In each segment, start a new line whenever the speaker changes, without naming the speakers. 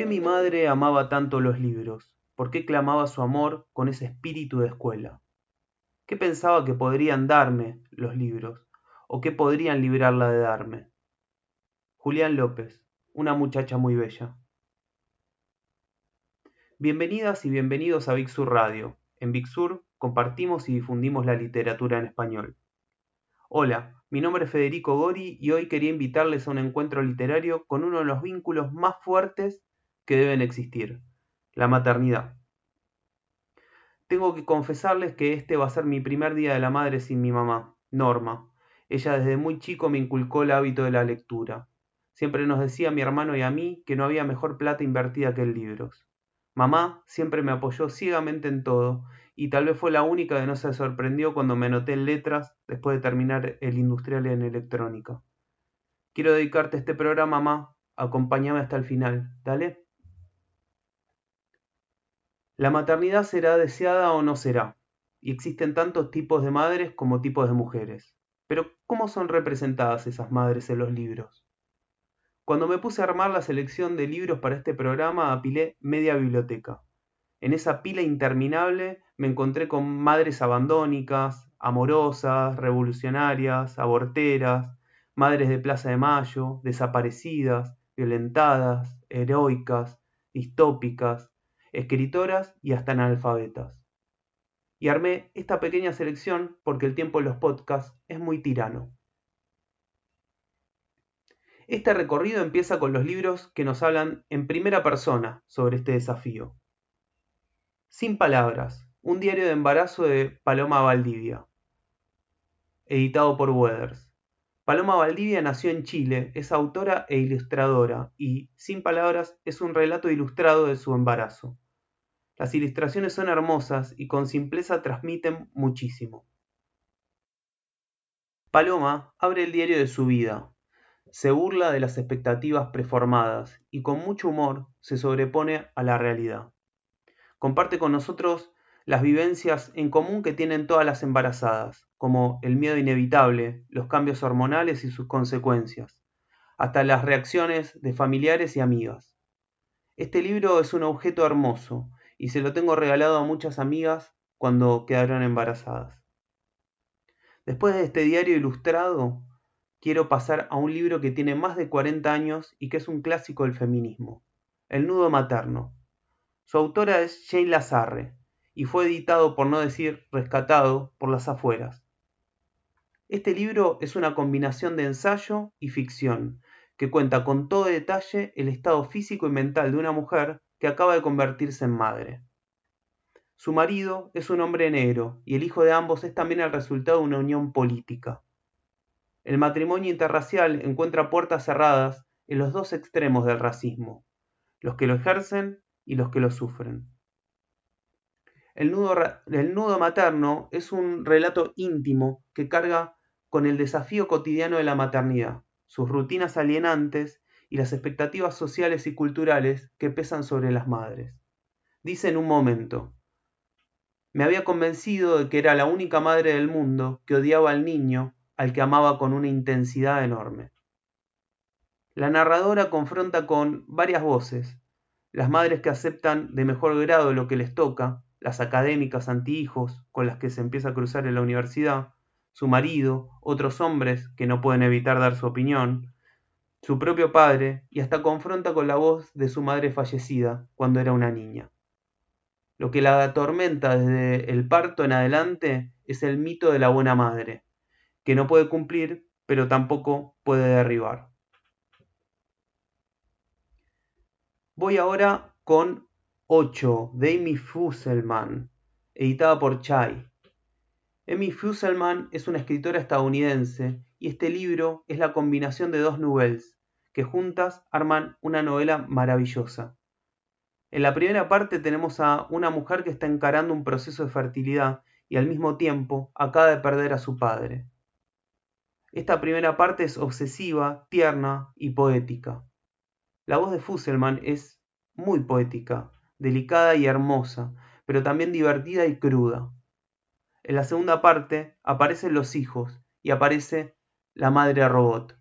¿Por qué mi madre amaba tanto los libros? ¿Por qué clamaba su amor con ese espíritu de escuela? ¿Qué pensaba que podrían darme los libros? ¿O qué podrían librarla de darme? Julián López, una muchacha muy bella. Bienvenidas y bienvenidos a Big Sur Radio. En Big Sur compartimos y difundimos la literatura en español. Hola, mi nombre es Federico Gori y hoy quería invitarles a un encuentro literario con uno de los vínculos más fuertes que deben existir, la maternidad. Tengo que confesarles que este va a ser mi primer día de la madre sin mi mamá, Norma. Ella desde muy chico me inculcó el hábito de la lectura. Siempre nos decía a mi hermano y a mí que no había mejor plata invertida que en libros. Mamá siempre me apoyó ciegamente en todo y tal vez fue la única que no se sorprendió cuando me anoté en letras después de terminar el industrial en electrónica. Quiero dedicarte este programa, mamá. Acompáñame hasta el final. Dale. La maternidad será deseada o no será, y existen tantos tipos de madres como tipos de mujeres. Pero, ¿cómo son representadas esas madres en los libros? Cuando me puse a armar la selección de libros para este programa, apilé media biblioteca. En esa pila interminable me encontré con madres abandónicas, amorosas, revolucionarias, aborteras, madres de Plaza de Mayo, desaparecidas, violentadas, heroicas, distópicas, escritoras y hasta analfabetas. Y armé esta pequeña selección porque el tiempo en los podcasts es muy tirano. Este recorrido empieza con los libros que nos hablan en primera persona sobre este desafío. Sin palabras, un diario de embarazo de Paloma Valdivia, editado por Weathers. Paloma Valdivia nació en Chile, es autora e ilustradora y, sin palabras, es un relato ilustrado de su embarazo. Las ilustraciones son hermosas y con simpleza transmiten muchísimo. Paloma abre el diario de su vida, se burla de las expectativas preformadas y con mucho humor se sobrepone a la realidad. Comparte con nosotros las vivencias en común que tienen todas las embarazadas, como el miedo inevitable, los cambios hormonales y sus consecuencias, hasta las reacciones de familiares y amigas. Este libro es un objeto hermoso y se lo tengo regalado a muchas amigas cuando quedaron embarazadas. Después de este diario ilustrado, quiero pasar a un libro que tiene más de 40 años y que es un clásico del feminismo, El nudo materno. Su autora es Sheila Sarre, y fue editado, por no decir rescatado, por las afueras. Este libro es una combinación de ensayo y ficción, que cuenta con todo detalle el estado físico y mental de una mujer que acaba de convertirse en madre. Su marido es un hombre negro y el hijo de ambos es también el resultado de una unión política. El matrimonio interracial encuentra puertas cerradas en los dos extremos del racismo, los que lo ejercen y los que lo sufren. El nudo, materno es un relato íntimo que carga con el desafío cotidiano de la maternidad, sus rutinas alienantes y las expectativas sociales y culturales que pesan sobre las madres. Dice en un momento, me había convencido de que era la única madre del mundo que odiaba al niño al que amaba con una intensidad enorme. La narradora confronta con varias voces, las madres que aceptan de mejor grado lo que les toca, las académicas antihijos con las que se empieza a cruzar en la universidad, su marido, otros hombres que no pueden evitar dar su opinión, su propio padre y hasta confronta con la voz de su madre fallecida cuando era una niña. Lo que la atormenta desde el parto en adelante es el mito de la buena madre, que no puede cumplir pero tampoco puede derribar. Voy ahora con 8 de Amy Fusselman, editada por Chai. Amy Fusselman es una escritora estadounidense y este libro es la combinación de dos novelas que juntas arman una novela maravillosa. En la primera parte tenemos a una mujer que está encarando un proceso de fertilidad y al mismo tiempo acaba de perder a su padre. Esta primera parte es obsesiva, tierna y poética. La voz de Fusselman es muy poética, delicada y hermosa, pero también divertida y cruda. En la segunda parte aparecen los hijos y aparece la madre robot.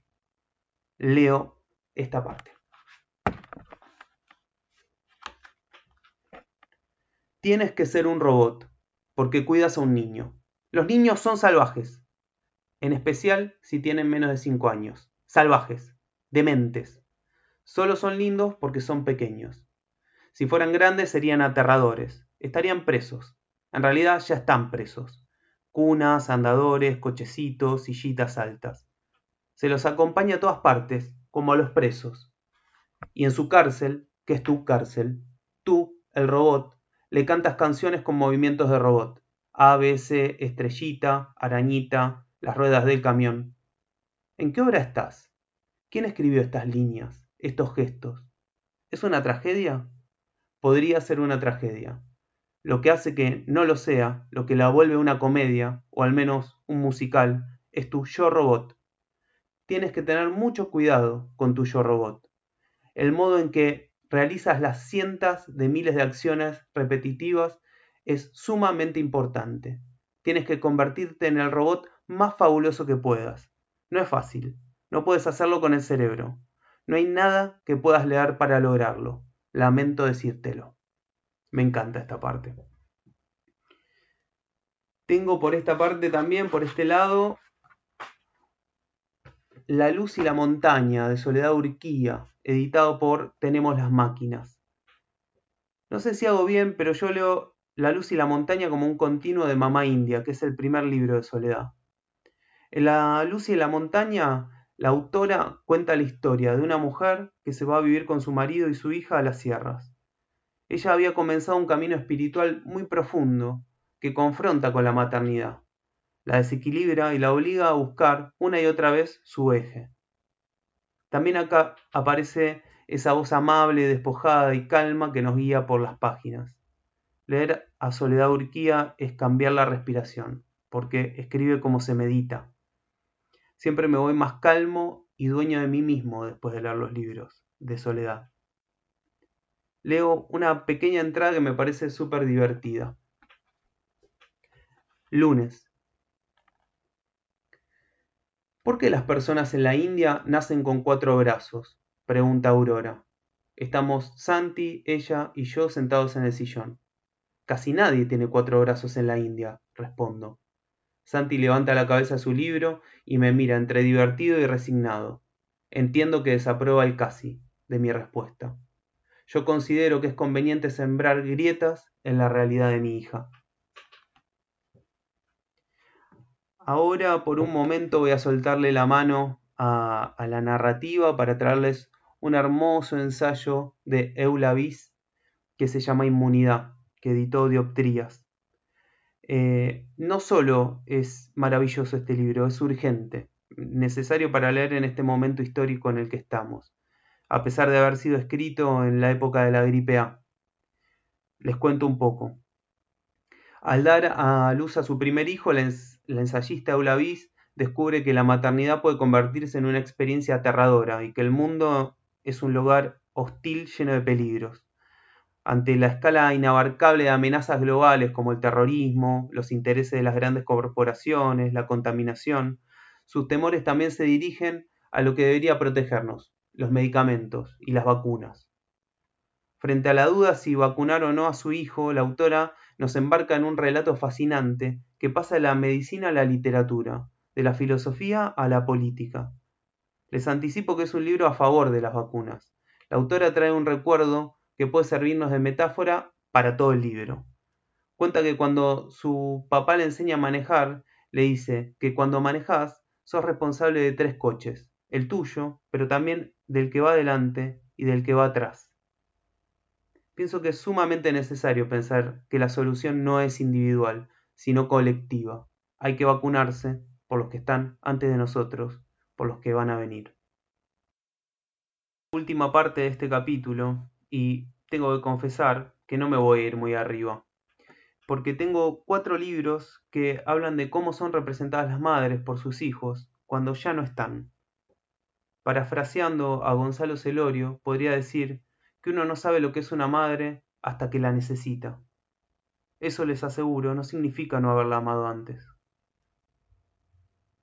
Leo esta parte. Tienes que ser un robot, porque cuidas a un niño. Los niños son salvajes, en especial si tienen menos de 5 años. Salvajes, dementes. Solo son lindos porque son pequeños. Si fueran grandes serían aterradores, estarían presos. En realidad ya están presos. Cunas, andadores, cochecitos, sillitas altas. Se los acompaña a todas partes, como a los presos. Y en su cárcel, que es tu cárcel, tú, el robot, le cantas canciones con movimientos de robot. A, B, C, estrellita, arañita, las ruedas del camión. ¿En qué obra estás? ¿Quién escribió estas líneas, estos gestos? ¿Es una tragedia? Podría ser una tragedia. Lo que hace que no lo sea, lo que la vuelve una comedia, o al menos un musical, es tu yo robot. Tienes que tener mucho cuidado con tu yo robot. El modo en que realizas las cientos de miles de acciones repetitivas es sumamente importante. Tienes que convertirte en el robot más fabuloso que puedas. No es fácil. No puedes hacerlo con el cerebro. No hay nada que puedas leer para lograrlo. Lamento decírtelo. Me encanta esta parte. Tengo por esta parte también, por este lado, La luz y la montaña de Soledad Urquía, editado por Tenemos las máquinas. No sé si hago bien, pero yo leo La luz y la montaña como un continuo de Mamá India, que es el primer libro de Soledad. En La luz y la montaña, la autora cuenta la historia de una mujer que se va a vivir con su marido y su hija a las sierras. Ella había comenzado un camino espiritual muy profundo que confronta con la maternidad, la desequilibra y la obliga a buscar una y otra vez su eje. También acá aparece esa voz amable, despojada y calma que nos guía por las páginas. Leer a Soledad Urquía es cambiar la respiración, porque escribe como se medita. Siempre me voy más calmo y dueño de mí mismo después de leer los libros de Soledad. Leo una pequeña entrada que me parece súper divertida. Lunes. ¿Por qué las personas en la India nacen con cuatro brazos? Pregunta Aurora. Estamos Santi, ella y yo sentados en el sillón. Casi nadie tiene cuatro brazos en la India, respondo. Santi levanta la cabeza a su libro y me mira entre divertido y resignado. Entiendo que desaprueba el casi de mi respuesta. Yo considero que es conveniente sembrar grietas en la realidad de mi hija. Ahora por un momento voy a soltarle la mano a, la narrativa para traerles un hermoso ensayo de Eulavis que se llama Inmunidad, que editó Dioptrías. Eh, no solo es maravilloso este libro, es urgente, necesario para leer en este momento histórico en el que estamos a pesar de haber sido escrito en la época de la gripe A. Les cuento un poco. Al dar a luz a su primer hijo, la, ensayista Eulavis descubre que la maternidad puede convertirse en una experiencia aterradora y que el mundo es un lugar hostil lleno de peligros. Ante la escala inabarcable de amenazas globales como el terrorismo, los intereses de las grandes corporaciones, la contaminación, sus temores también se dirigen a lo que debería protegernos, los medicamentos y las vacunas. Frente a la duda si vacunar o no a su hijo, la autora nos embarca en un relato fascinante que pasa de la medicina a la literatura, de la filosofía a la política. Les anticipo que es un libro a favor de las vacunas. La autora trae un recuerdo que puede servirnos de metáfora para todo el libro. Cuenta que cuando su papá le enseña a manejar, le dice que cuando manejas sos responsable de tres coches, el tuyo, pero también del que va adelante y del que va atrás. Pienso que es sumamente necesario pensar que la solución no es individual, sino colectiva. Hay que vacunarse por los que están antes de nosotros, por los que van a venir. Última parte de este capítulo, y tengo que confesar que no me voy a ir muy arriba, porque tengo cuatro libros que hablan de cómo son representadas las madres por sus hijos cuando ya no están. Parafraseando a Gonzalo Celorio, podría decir que uno no sabe lo que es una madre hasta que la necesita. Eso les aseguro no significa no haberla amado antes.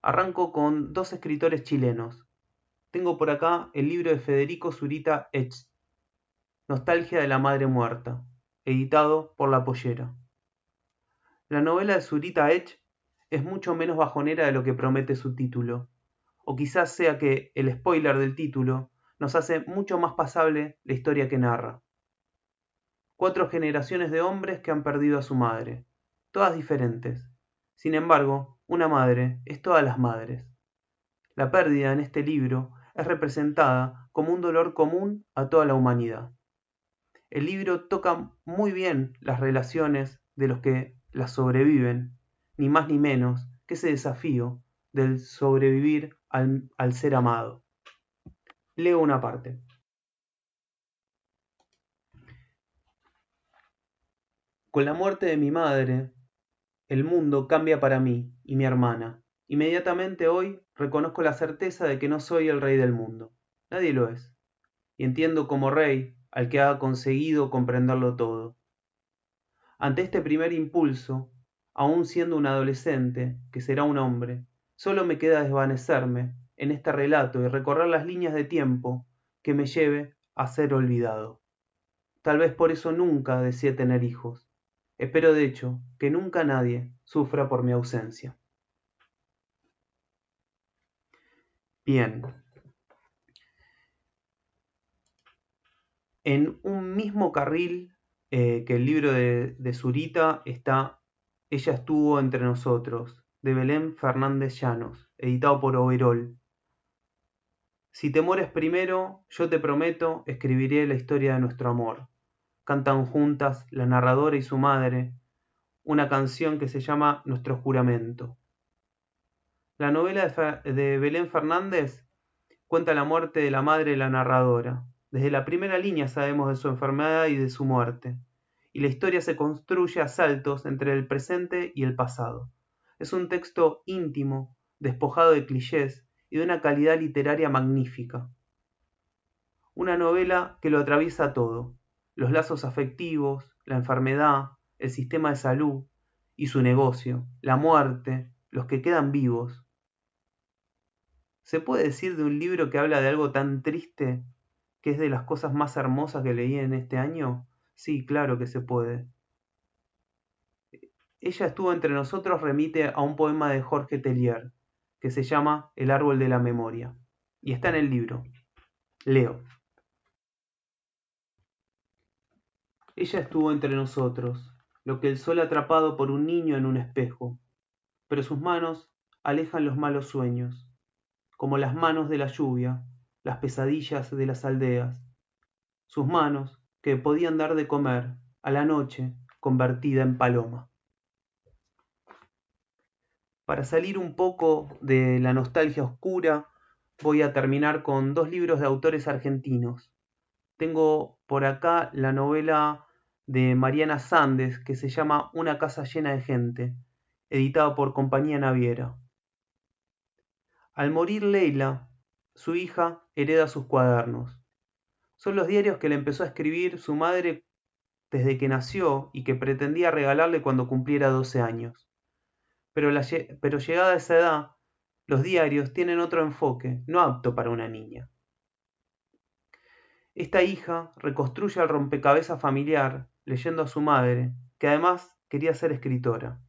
Arranco con dos escritores chilenos. Tengo por acá el libro de Federico Zurita Etz, Nostalgia de la Madre Muerta, editado por La Pollera. La novela de Zurita Edge es mucho menos bajonera de lo que promete su título, o quizás sea que el spoiler del título nos hace mucho más pasable la historia que narra. Cuatro generaciones de hombres que han perdido a su madre, todas diferentes. Sin embargo, una madre es todas las madres. La pérdida en este libro es representada como un dolor común a toda la humanidad. El libro toca muy bien las relaciones de los que las sobreviven, ni más ni menos que ese desafío del sobrevivir al, ser amado. Leo una parte. Con la muerte de mi madre, el mundo cambia para mí y mi hermana. Inmediatamente hoy reconozco la certeza de que no soy el rey del mundo. Nadie lo es. Y entiendo como rey al que ha conseguido comprenderlo todo. Ante este primer impulso, aun siendo un adolescente, que será un hombre, solo me queda desvanecerme en este relato y recorrer las líneas de tiempo que me lleve a ser olvidado. Tal vez por eso nunca deseé tener hijos. Espero de hecho que nunca nadie sufra por mi ausencia. Bien. En un mismo carril eh, que el libro de, de Zurita está Ella estuvo entre nosotros, de Belén Fernández Llanos, editado por Overol. Si te mueres primero, yo te prometo, escribiré la historia de nuestro amor. Cantan juntas la narradora y su madre una canción que se llama Nuestro juramento. La novela de, Belén Fernández cuenta la muerte de la madre de la narradora. Desde la primera línea sabemos de su enfermedad y de su muerte, y la historia se construye a saltos entre el presente y el pasado. Es un texto íntimo, despojado de clichés y de una calidad literaria magnífica. Una novela que lo atraviesa todo, los lazos afectivos, la enfermedad, el sistema de salud y su negocio, la muerte, los que quedan vivos, ¿Se puede decir de un libro que habla de algo tan triste que es de las cosas más hermosas que leí en este año? Sí, claro que se puede. Ella estuvo entre nosotros remite a un poema de Jorge Tellier que se llama El árbol de la memoria y está en el libro. Leo. Ella estuvo entre nosotros, lo que el sol atrapado por un niño en un espejo, pero sus manos alejan los malos sueños como las manos de la lluvia, las pesadillas de las aldeas, sus manos que podían dar de comer a la noche convertida en paloma. Para salir un poco de la nostalgia oscura, voy a terminar con dos libros de autores argentinos. Tengo por acá la novela de Mariana Sandes que se llama Una casa llena de gente, editada por Compañía Naviera. Al morir Leila, su hija hereda sus cuadernos. Son los diarios que le empezó a escribir su madre desde que nació y que pretendía regalarle cuando cumpliera 12 años. Pero, llegada a esa edad, los diarios tienen otro enfoque, no apto para una niña. Esta hija reconstruye el rompecabezas familiar leyendo a su madre, que además quería ser escritora.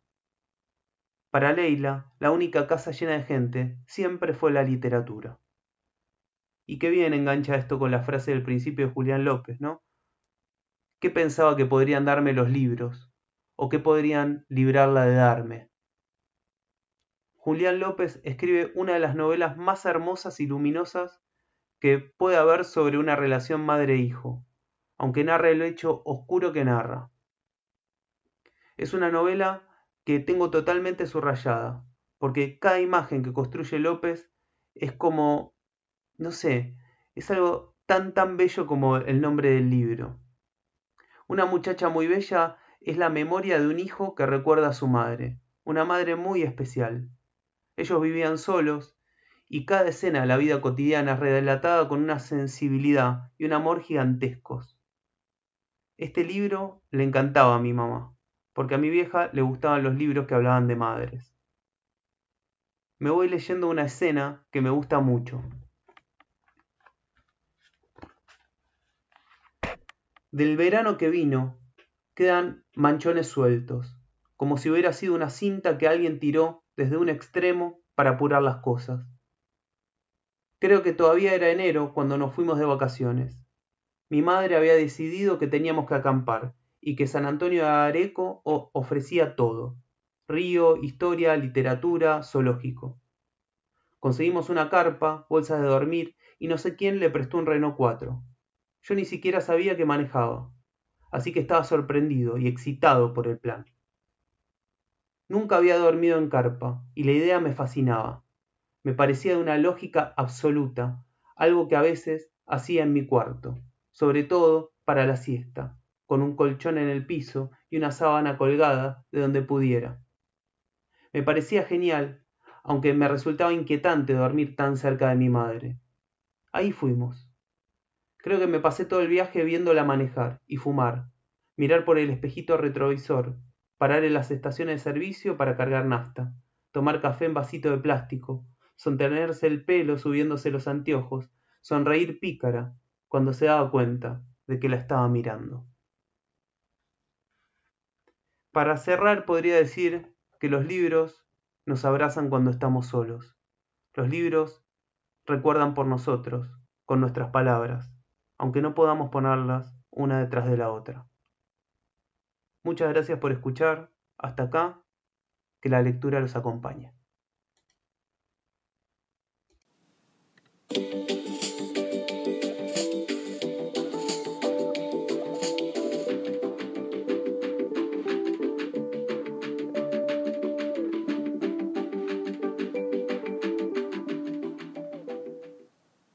Para Leila, la única casa llena de gente siempre fue la literatura. Y qué bien engancha esto con la frase del principio de Julián López, ¿no? ¿Qué pensaba que podrían darme los libros? ¿O qué podrían librarla de darme? Julián López escribe una de las novelas más hermosas y luminosas que puede haber sobre una relación madre-hijo, aunque narre el hecho oscuro que narra. Es una novela que tengo totalmente subrayada, porque cada imagen que construye López es como, no sé, es algo tan tan bello como el nombre del libro. Una muchacha muy bella es la memoria de un hijo que recuerda a su madre, una madre muy especial. Ellos vivían solos y cada escena de la vida cotidiana es relatada con una sensibilidad y un amor gigantescos. Este libro le encantaba a mi mamá porque a mi vieja le gustaban los libros que hablaban de madres. Me voy leyendo una escena que me gusta mucho. Del verano que vino, quedan manchones sueltos, como si hubiera sido una cinta que alguien tiró desde un extremo para apurar las cosas. Creo que todavía era enero cuando nos fuimos de vacaciones. Mi madre había decidido que teníamos que acampar y que San Antonio de Areco ofrecía todo. Río, historia, literatura, zoológico. Conseguimos una carpa, bolsas de dormir y no sé quién le prestó un Renault 4. Yo ni siquiera sabía que manejaba, así que estaba sorprendido y excitado por el plan. Nunca había dormido en carpa y la idea me fascinaba. Me parecía de una lógica absoluta, algo que a veces hacía en mi cuarto, sobre todo para la siesta, con un colchón en el piso y una sábana colgada de donde pudiera. Me parecía genial, aunque me resultaba inquietante dormir tan cerca de mi madre. Ahí fuimos. Creo que me pasé todo el viaje viéndola manejar y fumar, mirar por el espejito retrovisor, parar en las estaciones de servicio para cargar nafta, tomar café en vasito de plástico, sontenerse el pelo subiéndose los anteojos, sonreír pícara cuando se daba cuenta de que la estaba mirando. Para cerrar podría decir que los libros nos abrazan cuando estamos solos. Los libros recuerdan por nosotros, con nuestras palabras, aunque no podamos ponerlas una detrás de la otra. Muchas gracias por escuchar. Hasta acá. Que la lectura los acompañe.